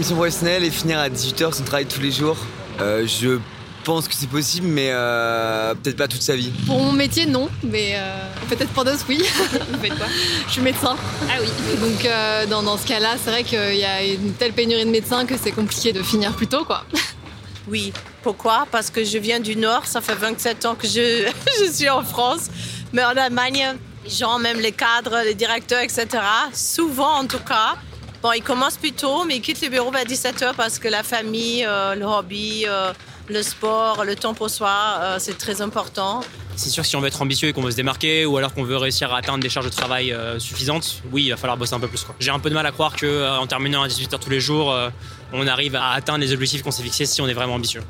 L'ambition professionnelle et finir à 18h son travail tous les jours. Euh, je pense que c'est possible, mais euh, peut-être pas toute sa vie. Pour mon métier, non, mais euh, peut-être pour d'autres, oui. Vous faites quoi? Je suis médecin. Ah oui. Donc dans, dans, ce cas-là, c'est vrai qu'il y a une telle pénurie de médecins que c'est compliqué de finir plus tôt, quoi. Oui. Pourquoi? Parce que je viens du Nord, ça fait 27 ans que je, je suis en France. Mais en Allemagne, les gens, même les cadres, les directeurs, etc., souvent en tout cas, Bon, ils commencent plus tôt, mais ils quittent le bureau vers 17h parce que la famille, euh, le hobby, euh, le sport, le temps pour soi, euh, c'est très important. C'est sûr que si on veut être ambitieux et qu'on veut se démarquer ou alors qu'on veut réussir à atteindre des charges de travail suffisantes, oui, il va falloir bosser un peu plus. J'ai un peu de mal à croire qu'en terminant à 18h tous les jours, on arrive à atteindre les objectifs qu'on s'est fixés si on est vraiment ambitieux.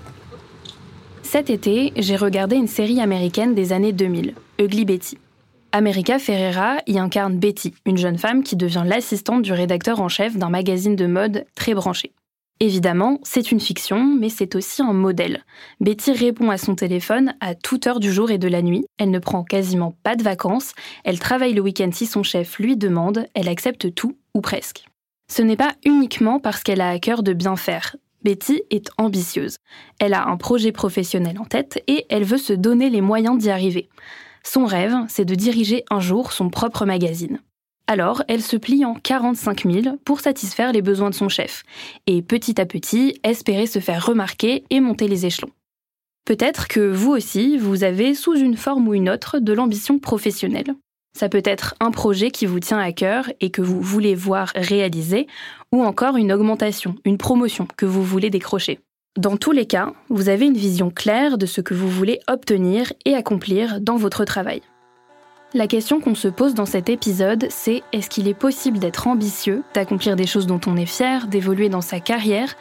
Cet été, j'ai regardé une série américaine des années 2000, Ugly Betty. America Ferreira y incarne Betty, une jeune femme qui devient l'assistante du rédacteur en chef d'un magazine de mode très branché. Évidemment, c'est une fiction, mais c'est aussi un modèle. Betty répond à son téléphone à toute heure du jour et de la nuit, elle ne prend quasiment pas de vacances, elle travaille le week-end si son chef lui demande, elle accepte tout, ou presque. Ce n'est pas uniquement parce qu'elle a à cœur de bien faire. Betty est ambitieuse. Elle a un projet professionnel en tête et elle veut se donner les moyens d'y arriver. Son rêve, c'est de diriger un jour son propre magazine. Alors, elle se plie en 45 000 pour satisfaire les besoins de son chef, et petit à petit, espérer se faire remarquer et monter les échelons. Peut-être que vous aussi, vous avez, sous une forme ou une autre, de l'ambition professionnelle. Ça peut être un projet qui vous tient à cœur et que vous voulez voir réalisé, ou encore une augmentation, une promotion que vous voulez décrocher. Dans tous les cas, vous avez une vision claire de ce que vous voulez obtenir et accomplir dans votre travail. La question qu'on se pose dans cet épisode, c'est est-ce qu'il est possible d'être ambitieux, d'accomplir des choses dont on est fier, d'évoluer dans sa carrière,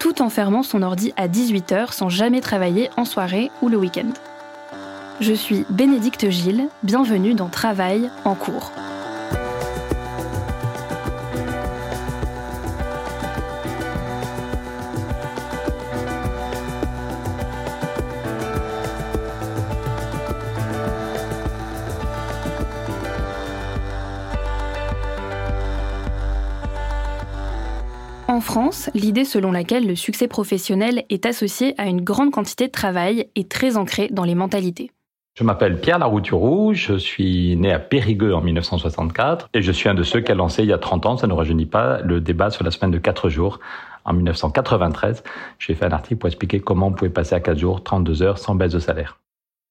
tout en fermant son ordi à 18h sans jamais travailler en soirée ou le week-end? Je suis Bénédicte Gilles, bienvenue dans Travail en cours. France, l'idée selon laquelle le succès professionnel est associé à une grande quantité de travail est très ancrée dans les mentalités. Je m'appelle Pierre Larouturou, je suis né à Périgueux en 1964 et je suis un de ceux qui a lancé il y a 30 ans, ça ne rajeunit pas, le débat sur la semaine de 4 jours. En 1993, j'ai fait un article pour expliquer comment on pouvait passer à 4 jours, 32 heures sans baisse de salaire.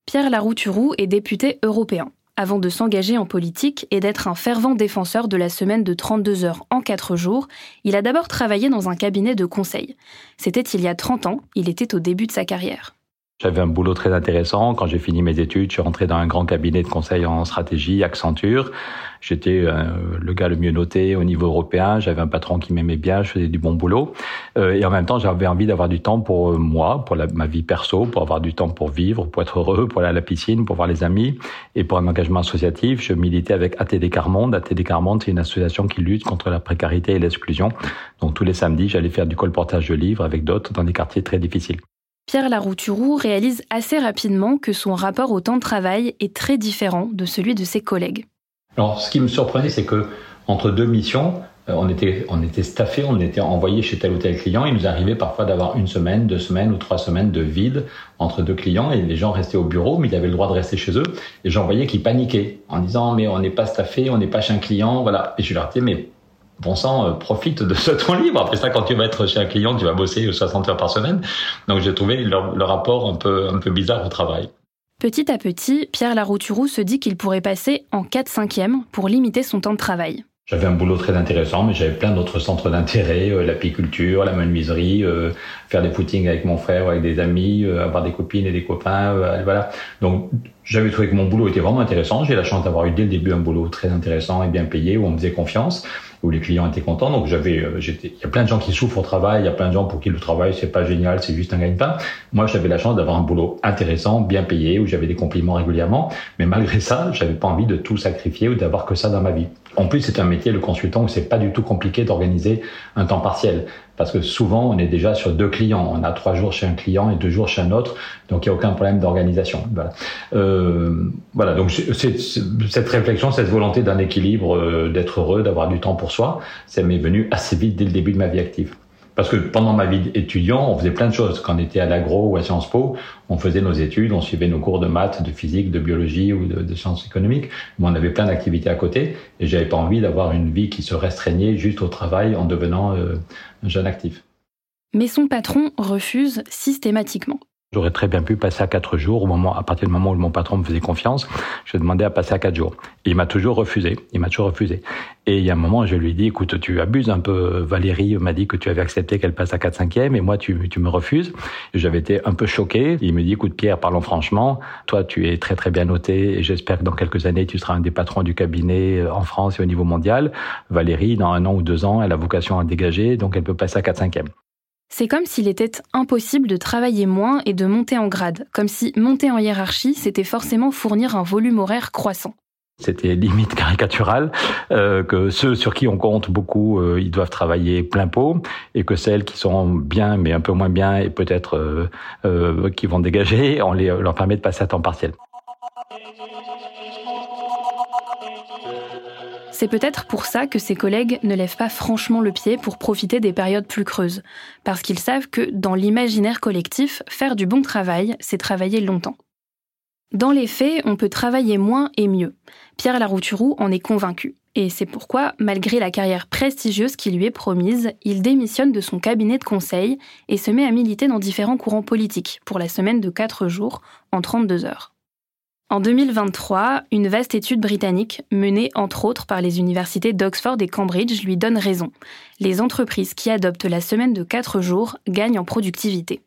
Pierre Larouturou est député européen. Avant de s'engager en politique et d'être un fervent défenseur de la semaine de 32 heures en 4 jours, il a d'abord travaillé dans un cabinet de conseil. C'était il y a 30 ans, il était au début de sa carrière. J'avais un boulot très intéressant. Quand j'ai fini mes études, je suis rentré dans un grand cabinet de conseil en stratégie, Accenture. J'étais euh, le gars le mieux noté au niveau européen. J'avais un patron qui m'aimait bien. Je faisais du bon boulot. Euh, et en même temps, j'avais envie d'avoir du temps pour euh, moi, pour ma vie perso, pour avoir du temps pour vivre, pour être heureux, pour aller à la piscine, pour voir les amis et pour un engagement associatif. Je militais avec ATD Carmonde. ATD Carmonde, c'est une association qui lutte contre la précarité et l'exclusion. Donc tous les samedis, j'allais faire du colportage de livres avec d'autres dans des quartiers très difficiles. Pierre Larouturou réalise assez rapidement que son rapport au temps de travail est très différent de celui de ses collègues. Alors, ce qui me surprenait, c'est que entre deux missions, euh, on était, on était staffé, on était envoyé chez tel ou tel client. Il nous arrivait parfois d'avoir une semaine, deux semaines ou trois semaines de vide entre deux clients et les gens restaient au bureau, mais ils avaient le droit de rester chez eux. Et j'en voyais qui paniquaient en disant mais on n'est pas staffé, on n'est pas chez un client, voilà. Et je leur disais mais bon sang, euh, profite de ce temps libre. Après ça, quand tu vas être chez un client, tu vas bosser 60 heures par semaine. Donc j'ai trouvé le, rapport un peu, un peu bizarre au travail. Petit à petit, Pierre Larouturou se dit qu'il pourrait passer en 4 5 e pour limiter son temps de travail. J'avais un boulot très intéressant, mais j'avais plein d'autres centres d'intérêt, euh, l'apiculture, la menuiserie, euh, faire des footings avec mon frère, avec des amis, avoir des copines et des copains, voilà. Donc j'avais trouvé que mon boulot était vraiment intéressant. J'ai la chance d'avoir eu dès le début un boulot très intéressant et bien payé où on me faisait confiance où les clients étaient contents. Donc j'avais, euh, j'étais, il y a plein de gens qui souffrent au travail, il y a plein de gens pour qui le travail c'est pas génial, c'est juste un gagne-pain. Moi, j'avais la chance d'avoir un boulot intéressant, bien payé, où j'avais des compliments régulièrement. Mais malgré ça, j'avais pas envie de tout sacrifier ou d'avoir que ça dans ma vie. En plus, c'est un métier, le consultant, où c'est pas du tout compliqué d'organiser un temps partiel. Parce que souvent, on est déjà sur deux clients. On a trois jours chez un client et deux jours chez un autre. Donc, il n'y a aucun problème d'organisation. Voilà. Euh, voilà. Donc, cette réflexion, cette volonté d'un équilibre, euh, d'être heureux, d'avoir du temps pour soi, ça m'est venu assez vite dès le début de ma vie active. Parce que pendant ma vie étudiant, on faisait plein de choses. Quand on était à l'agro ou à Sciences Po, on faisait nos études, on suivait nos cours de maths, de physique, de biologie ou de, sciences économiques. Mais on avait plein d'activités à côté et j'avais pas envie d'avoir une vie qui se restreignait juste au travail en devenant euh, un jeune actif. Mais son patron refuse systématiquement. J'aurais très bien pu passer à quatre jours au moment, à partir du moment où mon patron me faisait confiance. Je demandais à passer à quatre jours. il m'a toujours refusé. Il m'a toujours refusé. Et il y a un moment, je lui ai dit, écoute, tu abuses un peu. Valérie m'a dit que tu avais accepté qu'elle passe à 4 5 et moi, tu, tu me refuses. J'avais été un peu choqué. Il me dit, écoute, Pierre, parlons franchement. Toi, tu es très, très bien noté et j'espère que dans quelques années, tu seras un des patrons du cabinet euh, en France et au niveau mondial. Valérie, dans un an ou deux ans, elle a vocation à dégager, donc elle peut passer à 4 5 c'est comme s'il était impossible de travailler moins et de monter en grade, comme si monter en hiérarchie, c'était forcément fournir un volume horaire croissant. C'était limite caricatural, euh, que ceux sur qui on compte beaucoup, euh, ils doivent travailler plein pot, et que celles qui sont bien mais un peu moins bien et peut-être euh, qui vont dégager, on leur permet de passer à temps partiel. C'est peut-être pour ça que ses collègues ne lèvent pas franchement le pied pour profiter des périodes plus creuses, parce qu'ils savent que dans l'imaginaire collectif, faire du bon travail, c'est travailler longtemps. Dans les faits, on peut travailler moins et mieux. Pierre Larouturou en est convaincu. Et c'est pourquoi, malgré la carrière prestigieuse qui lui est promise, il démissionne de son cabinet de conseil et se met à militer dans différents courants politiques pour la semaine de 4 jours en 32 heures. En 2023, une vaste étude britannique, menée entre autres par les universités d'Oxford et Cambridge, lui donne raison. Les entreprises qui adoptent la semaine de 4 jours gagnent en productivité.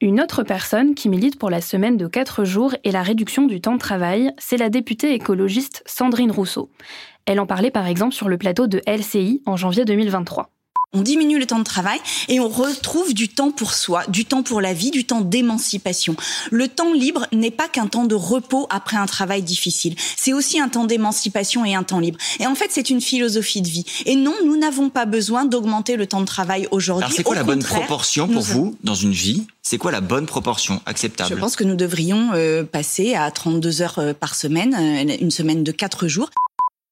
Une autre personne qui milite pour la semaine de 4 jours et la réduction du temps de travail, c'est la députée écologiste Sandrine Rousseau. Elle en parlait par exemple sur le plateau de LCI en janvier 2023. On diminue le temps de travail et on retrouve du temps pour soi, du temps pour la vie, du temps d'émancipation. Le temps libre n'est pas qu'un temps de repos après un travail difficile. C'est aussi un temps d'émancipation et un temps libre. Et en fait, c'est une philosophie de vie. Et non, nous n'avons pas besoin d'augmenter le temps de travail aujourd'hui. Alors, c'est quoi la bonne proportion pour vous dans une vie? C'est quoi la bonne proportion acceptable? Je pense que nous devrions euh, passer à 32 heures euh, par semaine, euh, une semaine de 4 jours.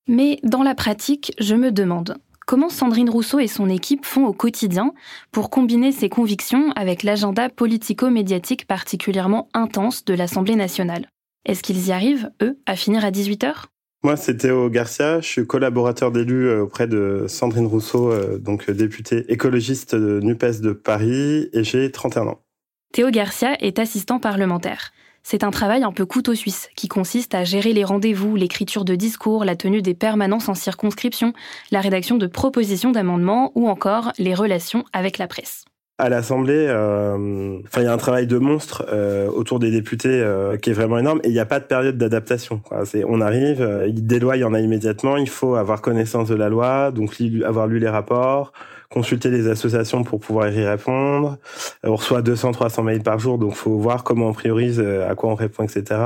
Mais dans la pratique, je me demande, Comment Sandrine Rousseau et son équipe font au quotidien pour combiner ces convictions avec l'agenda politico-médiatique particulièrement intense de l'Assemblée nationale? Est-ce qu'ils y arrivent, eux, à finir à 18h moi, c'est Théo Garcia. Je suis collaborateur d'élu euh, auprès de Sandrine Rousseau, euh, donc députée écologiste de NUPES de Paris, et j'ai 31 ans. Théo Garcia est assistant parlementaire. C'est un travail un peu couteau suisse qui consiste à gérer les rendez-vous, l'écriture de discours, la tenue des permanences en circonscription, la rédaction de propositions d'amendements ou encore les relations avec la presse. À l'Assemblée, euh, il y a un travail de monstre euh, autour des députés euh, qui est vraiment énorme et il n'y a pas de période d'adaptation. On arrive, des lois, il y en a immédiatement. Il faut avoir connaissance de la loi, donc avoir lu les rapports, consulter les associations pour pouvoir y répondre. Euh, on reçoit 200, 300 mails par jour, donc faut voir comment on priorise, euh, à quoi on répond, etc.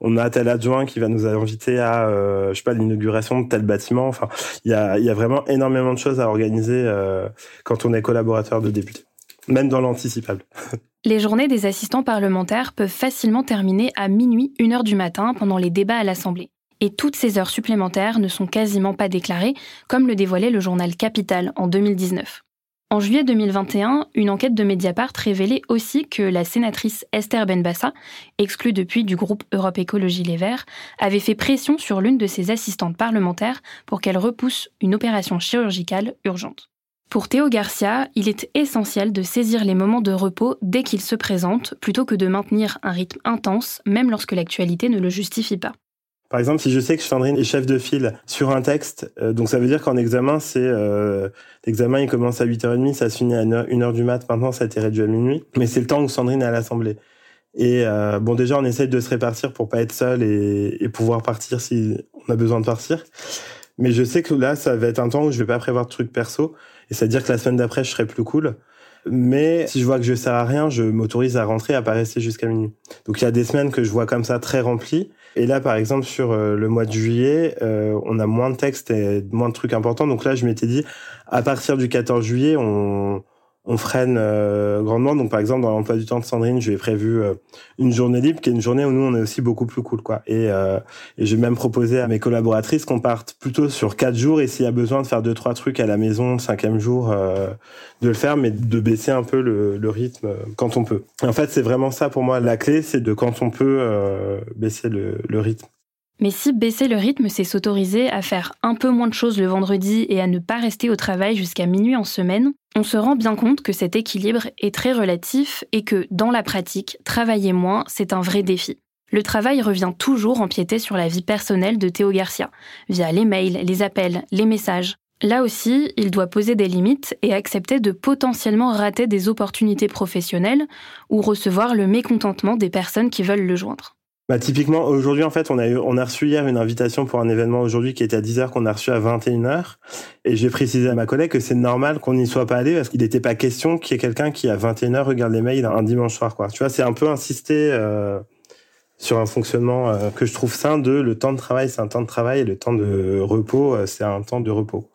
On a tel adjoint qui va nous inviter à, euh, je sais pas, l'inauguration de tel bâtiment. Enfin, il y a, y a vraiment énormément de choses à organiser euh, quand on est collaborateur de député, même dans l'anticipable. Les journées des assistants parlementaires peuvent facilement terminer à minuit, une heure du matin pendant les débats à l'Assemblée et toutes ces heures supplémentaires ne sont quasiment pas déclarées, comme le dévoilait le journal Capital en 2019. En juillet 2021, une enquête de Mediapart révélait aussi que la sénatrice Esther Benbassa, exclue depuis du groupe Europe Écologie Les Verts, avait fait pression sur l'une de ses assistantes parlementaires pour qu'elle repousse une opération chirurgicale urgente. Pour Théo Garcia, il est essentiel de saisir les moments de repos dès qu'ils se présentent, plutôt que de maintenir un rythme intense, même lorsque l'actualité ne le justifie pas. Par exemple, si je sais que Sandrine est chef de file sur un texte, euh, donc ça veut dire qu'en examen, c'est euh, l'examen il commence à 8h30, ça se finit à 1h du mat, maintenant ça a été réduit à minuit, mais c'est le temps où Sandrine est à l'Assemblée. Et euh, bon, déjà, on essaye de se répartir pour pas être seul et, et, pouvoir partir si on a besoin de partir. Mais je sais que là, ça va être un temps où je vais pas prévoir de trucs perso, et c'est-à-dire que la semaine d'après, je serai plus cool. Mais si je vois que je sers à rien, je m'autorise à rentrer, à pas rester jusqu'à minuit. Donc il y a des semaines que je vois comme ça très remplies. Et là, par exemple, sur euh, le mois de juillet, euh, on a moins de textes et moins de trucs importants. Donc là, je m'étais dit, à partir du 14 juillet, on, on freine euh, grandement. Donc, par exemple, dans l'emploi du temps de Sandrine, je lui ai prévu euh, une journée libre, qui est une journée où nous, on est aussi beaucoup plus cool, quoi. Et, euh, et j'ai même proposé à mes collaboratrices qu'on parte plutôt sur quatre jours et s'il y a besoin de faire deux, trois trucs à la maison, le cinquième jour, de le faire, mais de baisser un peu le, le rythme quand on peut. en fait, c'est vraiment ça pour moi. La clé, c'est de quand on peut baisser le, le rythme. Mais si baisser le rythme, c'est s'autoriser à faire un peu moins de choses le vendredi et à ne pas rester au travail jusqu'à minuit en semaine, on se rend bien compte que cet équilibre est très relatif et que, dans la pratique, travailler moins, c'est un vrai défi. Le travail revient toujours empiéter sur la vie personnelle de Théo Garcia, via les mails, les appels, les messages. Là aussi, il doit poser des limites et accepter de potentiellement rater des opportunités professionnelles ou recevoir le mécontentement des personnes qui veulent le joindre. Bah, typiquement, aujourd'hui, en fait, on a, eu, on a reçu hier une invitation pour un événement aujourd'hui qui était à 10h, qu'on a reçu à 21h. Et j'ai précisé à ma collègue que c'est normal qu'on n'y soit pas allé parce qu'il n'était pas question qu'il y ait quelqu'un qui, à 21h, regarde les mails un dimanche soir, quoi. Tu vois, c'est un peu insister euh, sur un fonctionnement euh, que je trouve sain de le temps de travail, c'est un temps de travail et le temps de repos, euh, c'est un temps de repos.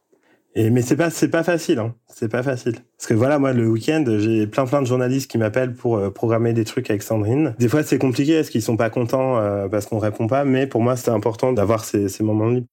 Et, mais c'est pas c'est pas facile, hein. C'est pas facile. Parce que voilà, moi le week-end, j'ai plein plein de journalistes qui m'appellent pour euh, programmer des trucs avec Sandrine. Des fois c'est compliqué parce qu'ils sont pas contents euh, parce qu'on répond pas, mais pour moi c'était important d'avoir ces, ces moments libres.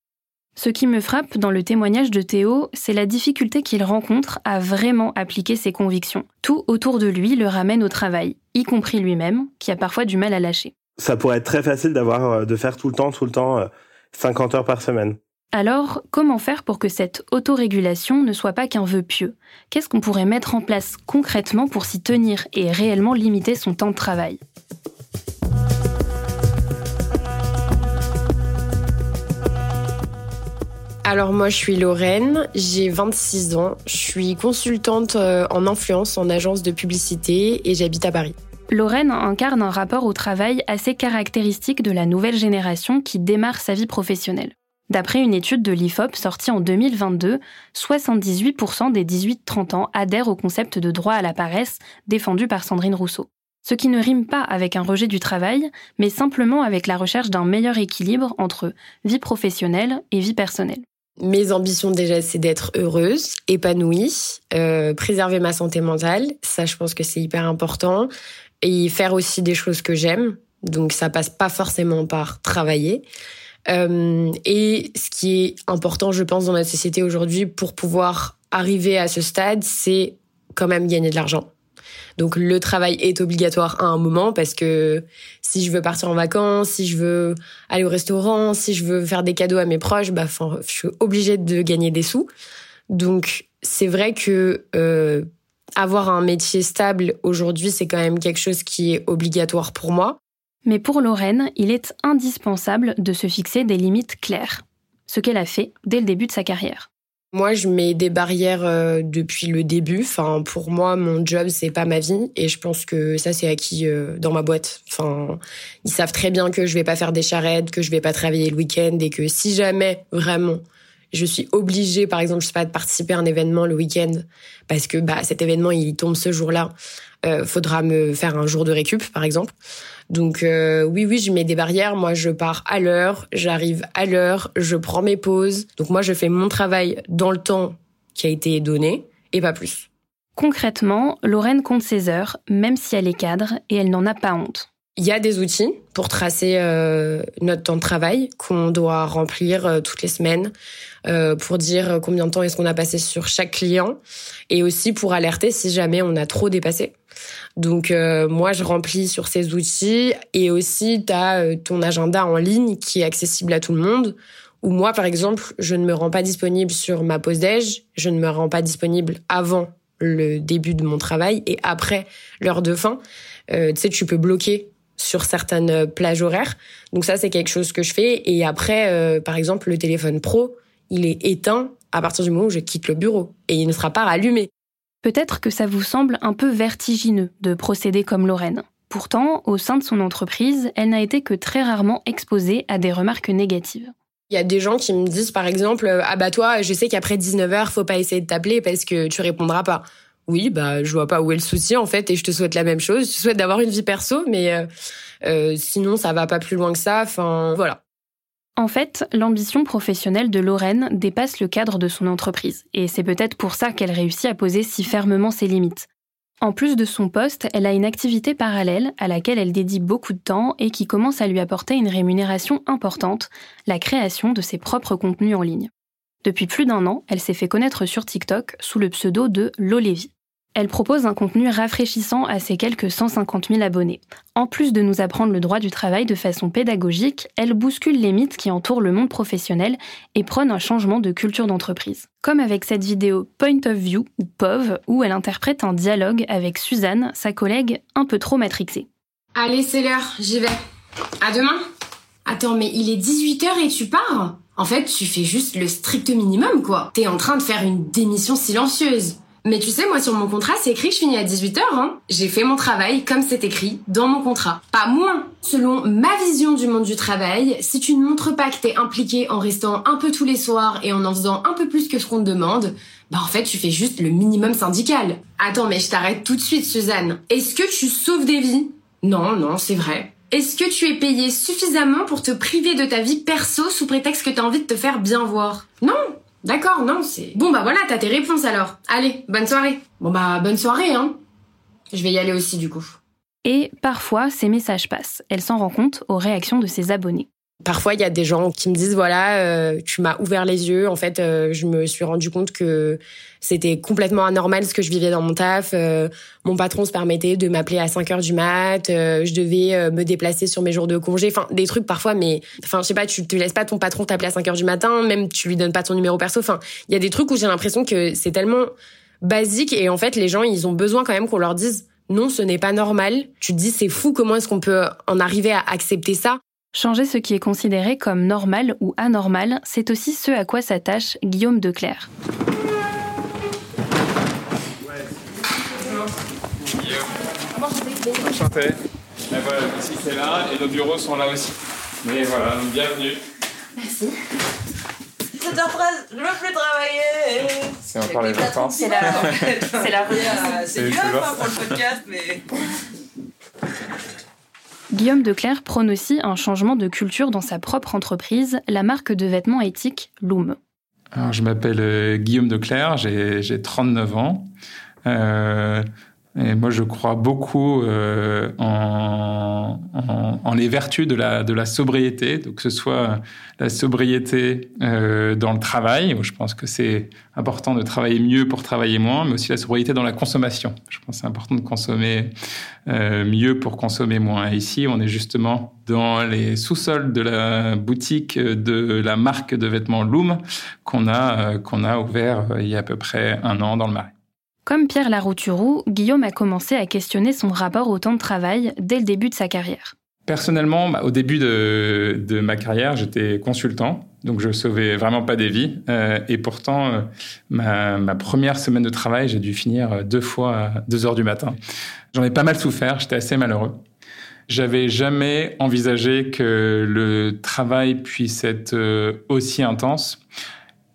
Ce qui me frappe dans le témoignage de Théo, c'est la difficulté qu'il rencontre à vraiment appliquer ses convictions. Tout autour de lui le ramène au travail, y compris lui-même, qui a parfois du mal à lâcher. Ça pourrait être très facile d'avoir euh, de faire tout le temps, tout le temps, 50 heures par semaine. Alors, comment faire pour que cette autorégulation ne soit pas qu'un vœu pieux? Qu'est-ce qu'on pourrait mettre en place concrètement pour s'y tenir et réellement limiter son temps de travail? Alors moi je suis Lorraine, j'ai 26 ans, je suis consultante euh, en influence en agence de publicité et j'habite à Paris. Lorraine incarne un rapport au travail assez caractéristique de la nouvelle génération qui démarre sa vie professionnelle. D'après une étude de l'IFOP sortie en 2022, 78% des 18-30 ans adhèrent au concept de droit à la paresse défendu par Sandrine Rousseau. Ce qui ne rime pas avec un rejet du travail, mais simplement avec la recherche d'un meilleur équilibre entre vie professionnelle et vie personnelle. Mes ambitions déjà, c'est d'être heureuse, épanouie, euh, préserver ma santé mentale. Ça, je pense que c'est hyper important. Et faire aussi des choses que j'aime. Donc, ça passe pas forcément par travailler. Euh, et ce qui est important, je pense, dans notre société aujourd'hui pour pouvoir arriver à ce stade, c'est quand même gagner de l'argent. Donc le travail est obligatoire à un moment parce que si je veux partir en vacances, si je veux aller au restaurant, si je veux faire des cadeaux à mes proches, bah je suis obligée de gagner des sous. Donc c'est vrai que euh, avoir un métier stable aujourd'hui, c'est quand même quelque chose qui est obligatoire pour moi. Mais pour Lorraine, il est indispensable de se fixer des limites claires, ce qu'elle a fait dès le début de sa carrière. Moi, je mets des barrières euh, depuis le début. Enfin, pour moi, mon job, c'est pas ma vie, et je pense que ça, c'est acquis euh, dans ma boîte. Enfin, ils savent très bien que je vais pas faire des charrettes, que je vais pas travailler le week-end, et que si jamais vraiment je suis obligée, par exemple, je sais pas, de participer à un événement le week-end parce que bah cet événement il tombe ce jour-là, euh, faudra me faire un jour de récup, par exemple. Donc euh, oui, oui, je mets des barrières. Moi, je pars à l'heure, j'arrive à l'heure, je prends mes pauses. Donc moi, je fais mon travail dans le temps qui a été donné et pas plus. Concrètement, Lorraine compte ses heures, même si elle est cadre, et elle n'en a pas honte. Il y a des outils pour tracer euh, notre temps de travail qu'on doit remplir euh, toutes les semaines euh, pour dire combien de temps est-ce qu'on a passé sur chaque client et aussi pour alerter si jamais on a trop dépassé. Donc moi je remplis sur ces outils et aussi tu as ton agenda en ligne qui est accessible à tout le monde ou moi par exemple, je ne me rends pas disponible sur ma pause déj, je ne me rends pas disponible avant le début de mon travail et après l'heure de fin. tu sais, tu peux bloquer sur certaines plages horaires. Donc ça, c'est quelque chose que je fais. Et après, euh, par exemple, le téléphone pro, il est éteint à partir du moment où je quitte le bureau et il ne sera pas rallumé. Peut-être que ça vous semble un peu vertigineux de procéder comme Lorraine. Pourtant, au sein de son entreprise, elle n'a été que très rarement exposée à des remarques négatives. Il y a des gens qui me disent par exemple ah bah toi je sais qu'après 19h faut pas essayer de t'appeler parce que tu répondras pas oui, bah, je vois pas où est le souci en fait, et je te souhaite la même chose. Je te souhaite d'avoir une vie perso, mais euh, euh, sinon ça va pas plus loin que ça. Enfin, voilà. En fait, l'ambition professionnelle de Lorraine dépasse le cadre de son entreprise, et c'est peut-être pour ça qu'elle réussit à poser si fermement ses limites. En plus de son poste, elle a une activité parallèle à laquelle elle dédie beaucoup de temps et qui commence à lui apporter une rémunération importante, la création de ses propres contenus en ligne. Depuis plus d'un an, elle s'est fait connaître sur TikTok sous le pseudo de Lolevi. Elle propose un contenu rafraîchissant à ses quelques 150 000 abonnés. En plus de nous apprendre le droit du travail de façon pédagogique, elle bouscule les mythes qui entourent le monde professionnel et prône un changement de culture d'entreprise. Comme avec cette vidéo Point of View ou POV où elle interprète un dialogue avec Suzanne, sa collègue un peu trop matrixée. Allez, c'est l'heure, j'y vais. À demain. Attends, mais il est 18h et tu pars? En fait, tu fais juste le strict minimum, quoi. T'es en train de faire une démission silencieuse. Mais tu sais, moi sur mon contrat, c'est écrit que je finis à 18h. Hein. J'ai fait mon travail comme c'est écrit dans mon contrat. Pas moins. Selon ma vision du monde du travail, si tu ne montres pas que t'es impliqué en restant un peu tous les soirs et en en faisant un peu plus que ce qu'on te demande, bah en fait tu fais juste le minimum syndical. Attends, mais je t'arrête tout de suite, Suzanne. Est-ce que tu sauves des vies? Non, non, c'est vrai. Est-ce que tu es payé suffisamment pour te priver de ta vie perso sous prétexte que t'as envie de te faire bien voir? Non D'accord, non, c'est... Bon bah voilà, t'as tes réponses alors. Allez, bonne soirée. Bon bah bonne soirée, hein. Je vais y aller aussi du coup. Et parfois, ces messages passent. Elle s'en rend compte aux réactions de ses abonnés. Parfois, il y a des gens qui me disent voilà, euh, tu m'as ouvert les yeux. En fait, euh, je me suis rendu compte que c'était complètement anormal ce que je vivais dans mon taf. Euh, mon patron se permettait de m'appeler à 5 heures du mat. je devais me déplacer sur mes jours de congé. Enfin, des trucs parfois, mais enfin, je sais pas, tu te laisses pas ton patron t'appeler à 5 heures du matin, même tu lui donnes pas ton numéro perso. Enfin, il y a des trucs où j'ai l'impression que c'est tellement basique et en fait, les gens, ils ont besoin quand même qu'on leur dise non, ce n'est pas normal. Tu te dis c'est fou, comment est-ce qu'on peut en arriver à accepter ça? Changer ce qui est considéré comme normal ou anormal, c'est aussi ce à quoi s'attache Guillaume Declerc. Enchanté. Et voilà, ici c'est là et nos bureaux sont là aussi. Mais voilà, bienvenue. Merci. 7h13, je veux plus travailler. C'est encore les vacances. C'est la, c'est la C'est du hein, pour le podcast, mais. Guillaume Declerc prône aussi un changement de culture dans sa propre entreprise, la marque de vêtements éthiques Loom. Je m'appelle euh, Guillaume Declerc, j'ai 39 ans. Euh, et moi, je crois beaucoup euh, en, en, en, les vertus de la, de la sobriété, donc que ce soit la sobriété euh, dans le travail, où je pense que c'est important de travailler mieux pour travailler moins, mais aussi la sobriété dans la consommation. Je pense que c'est important de consommer euh, mieux pour consommer moins. Ici, on est justement dans les sous-sols de la boutique de la marque de vêtements Loom qu'on a, euh, qu'on a ouvert euh, il y a à peu près un an dans le Marais. Comme Pierre Larouturou, Guillaume a commencé à questionner son rapport au temps de travail dès le début de sa carrière. Personnellement, bah, au début de, ma carrière, j'étais consultant, donc je sauvais vraiment pas des vies. Euh, et pourtant, euh, ma, première semaine de travail, j'ai dû finir deux fois à 2 heures du matin. J'en ai pas mal souffert, j'étais assez malheureux. J'avais jamais envisagé que le travail puisse être euh, aussi intense.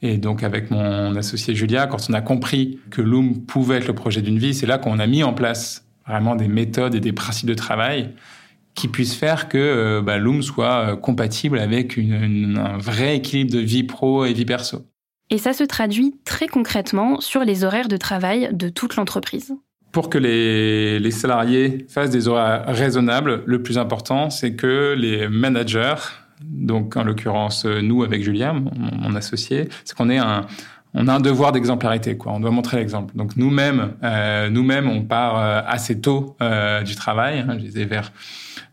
Et donc, avec mon associé Julia, quand on a compris que Loom pouvait être le projet d'une vie, c'est là qu'on a mis en place vraiment des méthodes et des principes de travail qui puissent faire que euh, bah, Loom soit euh, compatible avec une, un vrai équilibre de vie pro et vie perso. Et ça se traduit très concrètement sur les horaires de travail de toute l'entreprise. Pour que les, les, salariés fassent des horaires raisonnables, le plus important, c'est que les managers, donc en l'occurrence nous avec Julien, mon, associé, c'est qu'on ait un, on a un devoir d'exemplarité, quoi. On doit montrer l'exemple. Donc nous-mêmes, euh, nous-mêmes, on part euh, assez tôt euh, du travail. Hein, je disais vers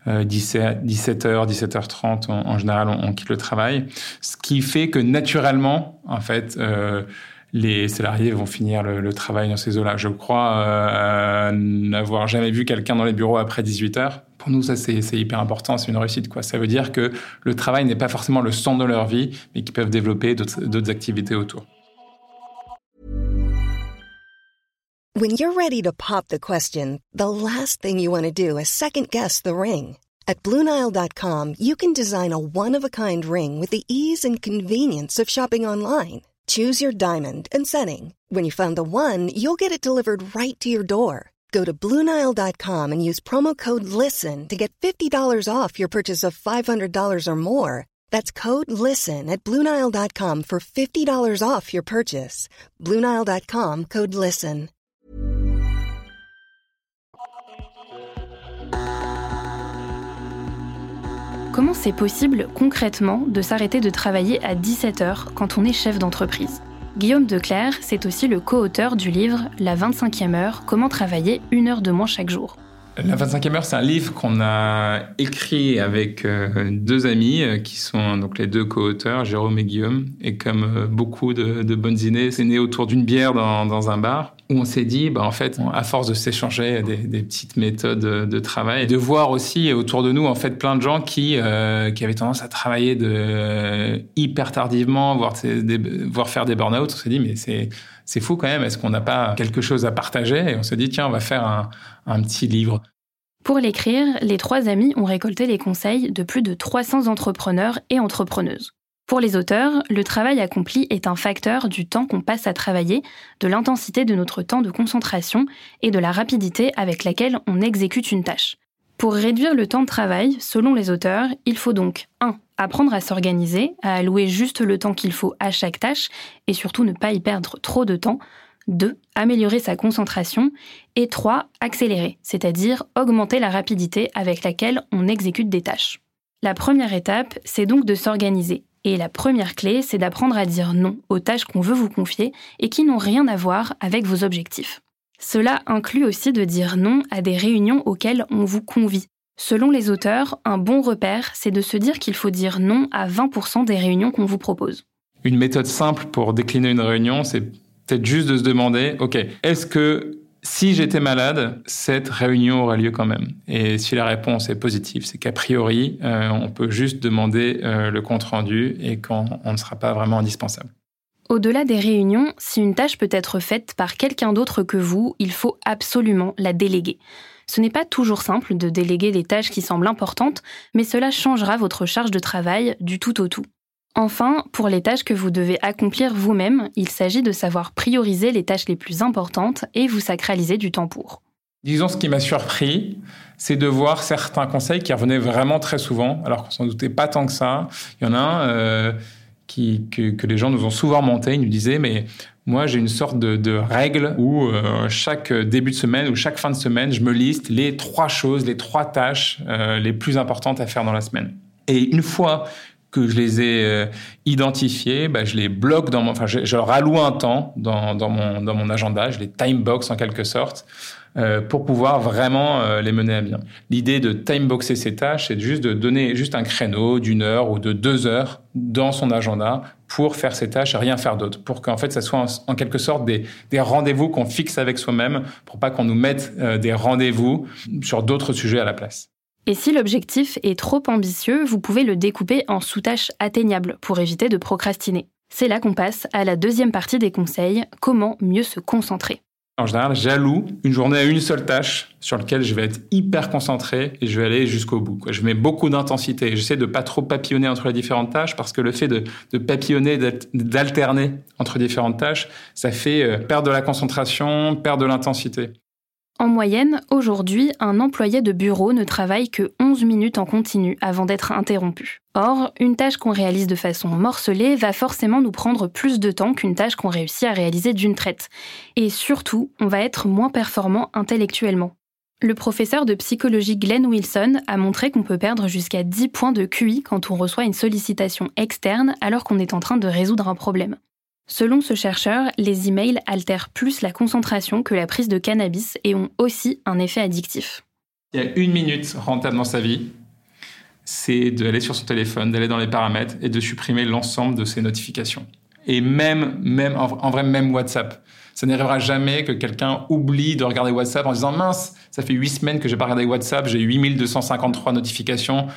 17, 17h, 17h30, en, général, on, quitte le travail. Ce qui fait que naturellement, en fait, les salariés vont finir le, le travail dans ces eaux-là. Je crois n'avoir jamais vu quelqu'un dans les bureaux après 18h. Pour nous, ça, c'est hyper important, c'est une réussite. Quoi. Ça veut dire que le travail n'est pas forcément le centre de leur vie, mais qu'ils peuvent développer d'autres activités autour. When you're ready to pop the question, the last thing you want to do is second guess the ring. At Bluenile.com, you can design a one-of-a-kind ring with the ease and convenience of shopping online. Choose your diamond and setting. When you find the one, you'll get it delivered right to your door. Go to Bluenile.com and use promo code LISTEN to get $50 off your purchase of $500 or more. That's code LISTEN at Bluenile.com for $50 off your purchase. Bluenile.com code LISTEN. Comment c'est possible concrètement de s'arrêter de travailler à 17 heures quand on est chef d'entreprise? Guillaume Declerc, c'est aussi le co-auteur du livre La 25e heure, comment travailler une heure de moins chaque jour. La 25e heure, c'est un livre qu'on a écrit avec euh, deux amis euh, qui sont donc les deux co-auteurs, Jérôme et Guillaume. Et comme euh, beaucoup de, bonnes idées, c'est né autour d'une bière dans, un bar où on s'est dit, bah, en fait, à force de s'échanger des, des, petites méthodes de travail et de voir aussi autour de nous, en fait, plein de gens qui, euh, qui avaient tendance à travailler de, hyper tardivement, voire, des, voire faire des burn-out, on s'est dit, mais c'est c'est fou quand même, est-ce qu'on n'a pas quelque chose à partager? Et on se dit, tiens, on va faire un, un petit livre. Pour l'écrire, les trois amis ont récolté les conseils de plus de 300 entrepreneurs et entrepreneuses. Pour les auteurs, le travail accompli est un facteur du temps qu'on passe à travailler, de l'intensité de notre temps de concentration et de la rapidité avec laquelle on exécute une tâche. Pour réduire le temps de travail, selon les auteurs, il faut donc 1. Apprendre à s'organiser, à allouer juste le temps qu'il faut à chaque tâche et surtout ne pas y perdre trop de temps. 2. Améliorer sa concentration. Et 3. Accélérer, c'est-à-dire augmenter la rapidité avec laquelle on exécute des tâches. La première étape, c'est donc de s'organiser. Et la première clé, c'est d'apprendre à dire non aux tâches qu'on veut vous confier et qui n'ont rien à voir avec vos objectifs. Cela inclut aussi de dire non à des réunions auxquelles on vous convie. Selon les auteurs, un bon repère, c'est de se dire qu'il faut dire non à 20% des réunions qu'on vous propose. Une méthode simple pour décliner une réunion, c'est peut-être juste de se demander, OK, est-ce que si j'étais malade, cette réunion aurait lieu quand même. Et si la réponse est positive, c'est qu'a priori, euh, on peut juste demander euh, le compte rendu et quand on ne sera pas vraiment indispensable. Au-delà des réunions, si une tâche peut être faite par quelqu'un d'autre que vous, il faut absolument la déléguer. Ce n'est pas toujours simple de déléguer des tâches qui semblent importantes, mais cela changera votre charge de travail du tout au tout. Enfin, pour les tâches que vous devez accomplir vous-même, il s'agit de savoir prioriser les tâches les plus importantes et vous sacraliser du temps pour. Disons, ce qui m'a surpris, c'est de voir certains conseils qui revenaient vraiment très souvent, alors qu'on s'en doutait pas tant que ça. Il y en a un euh, qui, que, les gens nous ont souvent monté, ils nous disaient, mais moi j'ai une sorte de, de règle où euh, chaque début de semaine ou chaque fin de semaine, je me liste les trois choses, les trois tâches euh, les plus importantes à faire dans la semaine. Et une fois que je les ai euh, identifiés, bah, je les bloque dans mon, enfin, je, je, leur alloue un temps dans, dans, mon, dans mon agenda, je les timebox en quelque sorte, euh, pour pouvoir vraiment euh, les mener à bien. L'idée de timeboxer ces tâches, c'est juste de donner juste un créneau d'une heure ou de deux heures dans son agenda pour faire ces tâches et rien faire d'autre, pour qu'en fait ça soit en, en quelque sorte des, des rendez-vous qu'on fixe avec soi-même, pour pas qu'on nous mette euh, des rendez-vous sur d'autres sujets à la place. Et si l'objectif est trop ambitieux, vous pouvez le découper en sous-tâches atteignables pour éviter de procrastiner. C'est là qu'on passe à la deuxième partie des conseils, comment mieux se concentrer. En général, j'alloue une journée à une seule tâche sur laquelle je vais être hyper concentré et je vais aller jusqu'au bout. Je mets beaucoup d'intensité. J'essaie de pas trop papillonner entre les différentes tâches parce que le fait de, de papillonner, d'alterner entre différentes tâches, ça fait euh, perdre de la concentration, perdre de l'intensité. En moyenne, aujourd'hui, un employé de bureau ne travaille que 11 minutes en continu avant d'être interrompu. Or, une tâche qu'on réalise de façon morcelée va forcément nous prendre plus de temps qu'une tâche qu'on réussit à réaliser d'une traite. Et surtout, on va être moins performant intellectuellement. Le professeur de psychologie Glenn Wilson a montré qu'on peut perdre jusqu'à 10 points de QI quand on reçoit une sollicitation externe alors qu'on est en train de résoudre un problème. Selon ce chercheur, les emails altèrent plus la concentration que la prise de cannabis et ont aussi un effet addictif. Il y a une minute rentable dans sa vie, c'est d'aller sur son téléphone, d'aller dans les paramètres et de supprimer l'ensemble de ses notifications. Et même, même en vrai, même WhatsApp. Ça n'arrivera jamais que quelqu'un oublie de regarder WhatsApp en disant mince, ça fait huit semaines que j'ai pas regardé WhatsApp, j'ai 8253 notifications,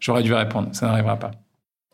j'aurais dû répondre. Ça n'arrivera pas.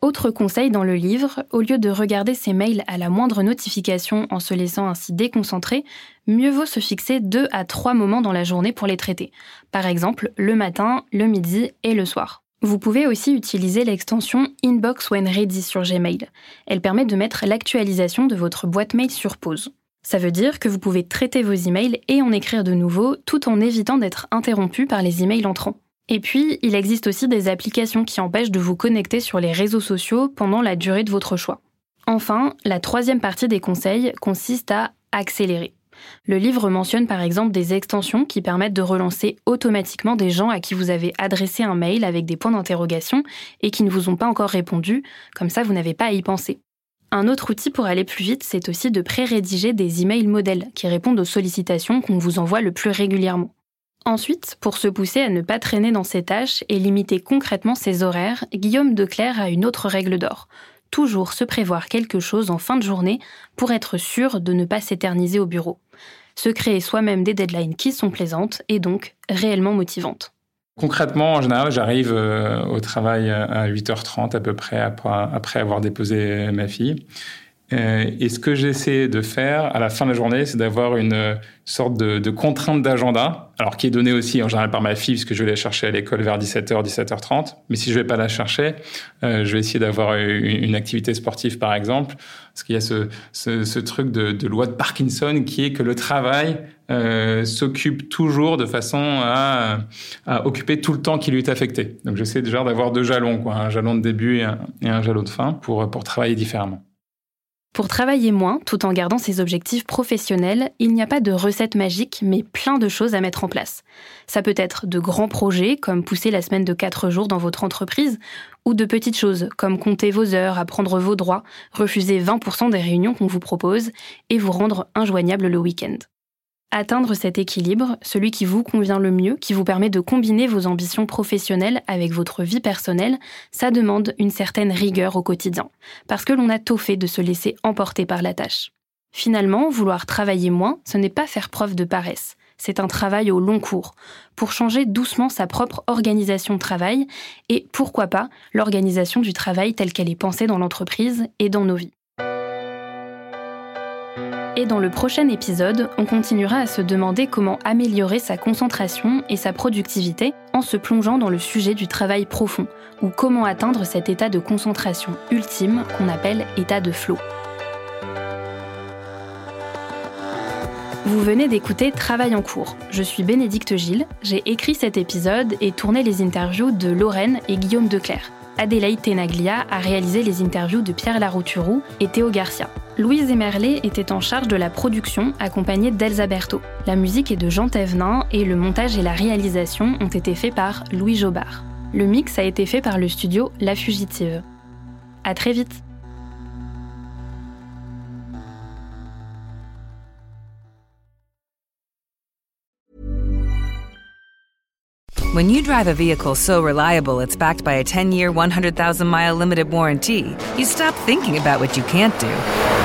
Autre conseil dans le livre, au lieu de regarder ses mails à la moindre notification en se laissant ainsi déconcentrer, mieux vaut se fixer deux à trois moments dans la journée pour les traiter. Par exemple, le matin, le midi et le soir. Vous pouvez aussi utiliser l'extension Inbox When Ready sur Gmail. Elle permet de mettre l'actualisation de votre boîte mail sur pause. Ça veut dire que vous pouvez traiter vos emails et en écrire de nouveau tout en évitant d'être interrompu par les emails entrants. Et puis, il existe aussi des applications qui empêchent de vous connecter sur les réseaux sociaux pendant la durée de votre choix. Enfin, la troisième partie des conseils consiste à accélérer. Le livre mentionne par exemple des extensions qui permettent de relancer automatiquement des gens à qui vous avez adressé un mail avec des points d'interrogation et qui ne vous ont pas encore répondu, comme ça vous n'avez pas à y penser. Un autre outil pour aller plus vite, c'est aussi de pré-rédiger des emails modèles qui répondent aux sollicitations qu'on vous envoie le plus régulièrement. Ensuite, pour se pousser à ne pas traîner dans ses tâches et limiter concrètement ses horaires, Guillaume Declerc a une autre règle d'or. Toujours se prévoir quelque chose en fin de journée pour être sûr de ne pas s'éterniser au bureau. Se créer soi-même des deadlines qui sont plaisantes et donc réellement motivantes. Concrètement, en général, j'arrive euh, au travail à 8h30 à peu près après avoir déposé ma fille. Euh, et ce que j'essaie de faire à la fin de la journée, c'est d'avoir une euh, sorte de, contrainte d'agenda, alors qui est donnée aussi en général par ma fille, puisque je vais la chercher à l'école vers 17h, 17h30. Mais si je vais pas la chercher, euh, je vais essayer d'avoir une, activité sportive, par exemple, parce qu'il y a ce, truc de, loi de Parkinson qui est que le travail s'occupe toujours de façon à, à, occuper tout le temps qui lui est affecté. Donc j'essaie déjà d'avoir deux jalons, quoi, un jalon de début et un, et un jalon de fin, pour, pour travailler différemment. Pour travailler moins tout en gardant ses objectifs professionnels, il n'y a pas de recette magique, mais plein de choses à mettre en place. Ça peut être de grands projets, comme pousser la semaine de 4 jours dans votre entreprise, ou de petites choses, comme compter vos heures, apprendre vos droits, refuser 20% des réunions qu'on vous propose, et vous rendre injoignable le week-end. Atteindre cet équilibre, celui qui vous convient le mieux, qui vous permet de combiner vos ambitions professionnelles avec votre vie personnelle, ça demande une certaine rigueur au quotidien, parce que l'on a tôt fait de se laisser emporter par la tâche. Finalement, vouloir travailler moins, ce n'est pas faire preuve de paresse, c'est un travail au long cours, pour changer doucement sa propre organisation de travail et, pourquoi pas, l'organisation du travail telle qu'elle est pensée dans l'entreprise et dans nos vies. Et dans le prochain épisode, on continuera à se demander comment améliorer sa concentration et sa productivité en se plongeant dans le sujet du travail profond, ou comment atteindre cet état de concentration ultime qu'on appelle état de flow. Vous venez d'écouter Travail en cours. Je suis Bénédicte Gilles, j'ai écrit cet épisode et tourné les interviews de Lorraine et Guillaume Declerc. Adélaïde Tenaglia a réalisé les interviews de Pierre Larouturou et Théo Garcia. Louise Emerlet était en charge de la production, accompagnée d'Elsa Berthaud. La musique est de Jean Thévenin et le montage et la réalisation ont été faits par Louis Jobard. Le mix a été fait par le studio La Fugitive. À très vite! When you drive a vehicle so reliable it's backed by a 10 year, 100,000 mile limited warranty, you stop thinking about what you can't do